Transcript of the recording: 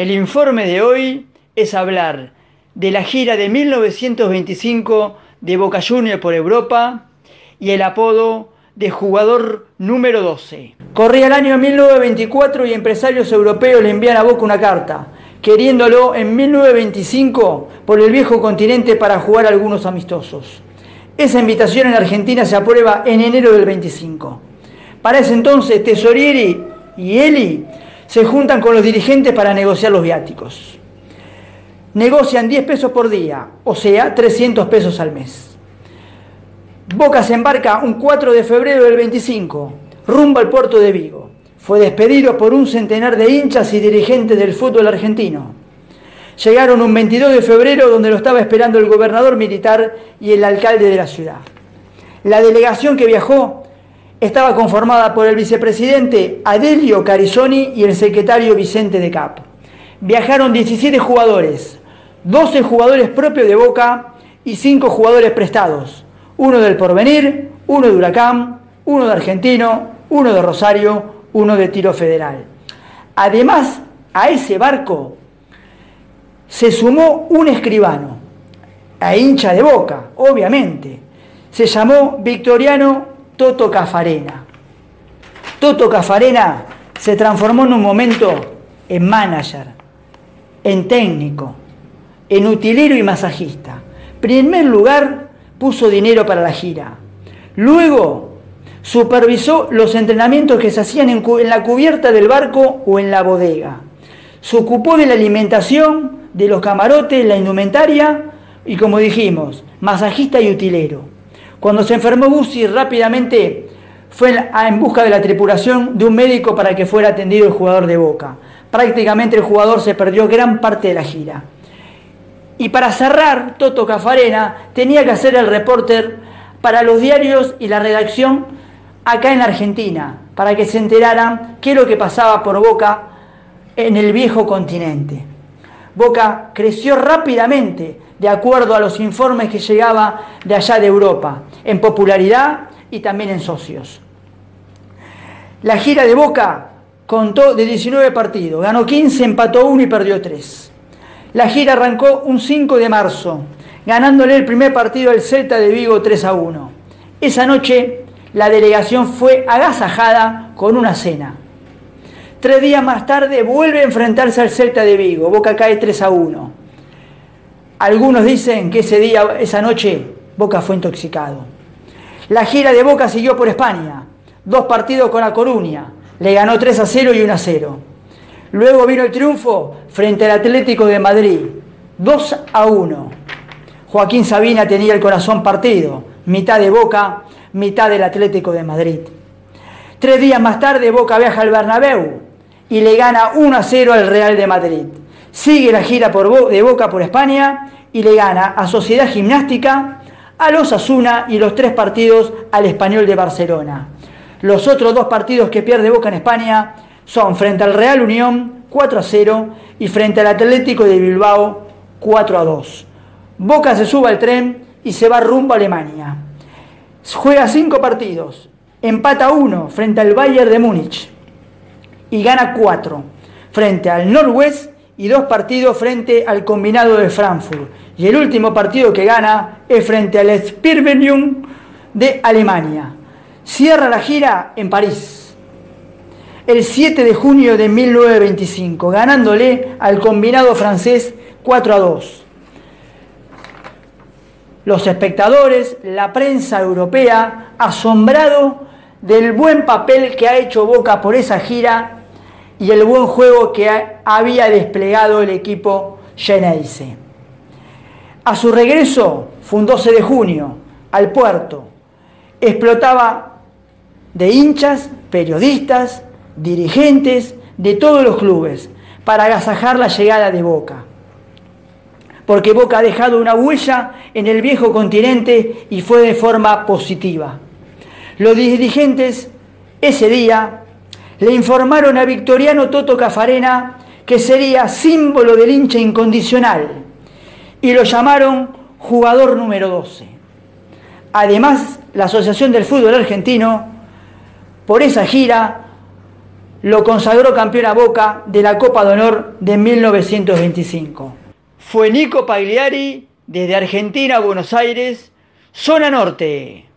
El informe de hoy es hablar de la gira de 1925 de Boca Juniors por Europa y el apodo de jugador número 12. Corría el año 1924 y empresarios europeos le envían a Boca una carta, queriéndolo en 1925 por el viejo continente para jugar algunos amistosos. Esa invitación en Argentina se aprueba en enero del 25. Para ese entonces, Tesorieri y Eli se juntan con los dirigentes para negociar los viáticos. Negocian 10 pesos por día, o sea, 300 pesos al mes. Boca se embarca un 4 de febrero del 25, rumbo al puerto de Vigo. Fue despedido por un centenar de hinchas y dirigentes del fútbol argentino. Llegaron un 22 de febrero donde lo estaba esperando el gobernador militar y el alcalde de la ciudad. La delegación que viajó estaba conformada por el vicepresidente Adelio Carizoni y el secretario Vicente de Cap. Viajaron 17 jugadores, 12 jugadores propios de Boca y 5 jugadores prestados, uno del Porvenir, uno de Huracán, uno de Argentino, uno de Rosario, uno de Tiro Federal. Además, a ese barco se sumó un escribano, a hincha de Boca, obviamente. Se llamó Victoriano Toto Cafarena. Toto Cafarena se transformó en un momento en manager, en técnico, en utilero y masajista. Primer lugar, puso dinero para la gira. Luego, supervisó los entrenamientos que se hacían en, la cubierta del barco o en la bodega. Se ocupó de la alimentación, de los camarotes, la indumentaria y, como dijimos, masajista y utilero. Cuando se enfermó Bussi rápidamente fue en busca de la tripulación de un médico para que fuera atendido el jugador de Boca. Prácticamente el jugador se perdió gran parte de la gira. Y para cerrar, Toto Cafarena tenía que hacer el reporter para los diarios y la redacción acá en Argentina, para que se enteraran qué es lo que pasaba por Boca en el viejo continente. Boca creció rápidamente de acuerdo a los informes que llegaba de allá de Europa, en popularidad y también en socios. La gira de Boca contó de 19 partidos, ganó 15, empató 1 y perdió 3. La gira arrancó un 5 de marzo, ganándole el primer partido al Celta de Vigo 3 a 1. Esa noche la delegación fue agasajada con una cena. Tres días más tarde vuelve a enfrentarse al Celta de Vigo, Boca cae 3 a 1. Algunos dicen que ese día, esa noche, Boca fue intoxicado. La gira de Boca siguió por España. Dos partidos con La Coruña. Le ganó 3 a 0 y 1 a 0. Luego vino el triunfo frente al Atlético de Madrid. 2 a 1. Joaquín Sabina tenía el corazón partido. Mitad de Boca, mitad del Atlético de Madrid. Tres días más tarde Boca viaja al Bernabéu y le gana 1 a 0 al Real de Madrid. Sigue la gira de Boca por España y le gana a Sociedad Gimnástica, a los Asuna y los tres partidos al Español de Barcelona. Los otros dos partidos que pierde Boca en España son frente al Real Unión 4 a 0 y frente al Atlético de Bilbao 4 a 2. Boca se sube al tren y se va rumbo a Alemania. Juega cinco partidos, empata uno frente al Bayern de Múnich y gana cuatro frente al Norwest y dos partidos frente al combinado de Frankfurt. Y el último partido que gana es frente al Spirbenium de Alemania. Cierra la gira en París el 7 de junio de 1925, ganándole al combinado francés 4 a 2. Los espectadores, la prensa europea, asombrado del buen papel que ha hecho Boca por esa gira y el buen juego que había desplegado el equipo Geneise. A su regreso, fue un 12 de junio, al puerto, explotaba de hinchas, periodistas, dirigentes de todos los clubes para agasajar la llegada de Boca. Porque Boca ha dejado una huella en el viejo continente y fue de forma positiva. Los dirigentes ese día le informaron a Victoriano Toto Cafarena que sería símbolo del hincha incondicional y lo llamaron jugador número 12. Además, la Asociación del Fútbol Argentino, por esa gira, lo consagró campeón a Boca de la Copa de Honor de 1925. Fue Nico Pagliari desde Argentina a Buenos Aires, zona norte.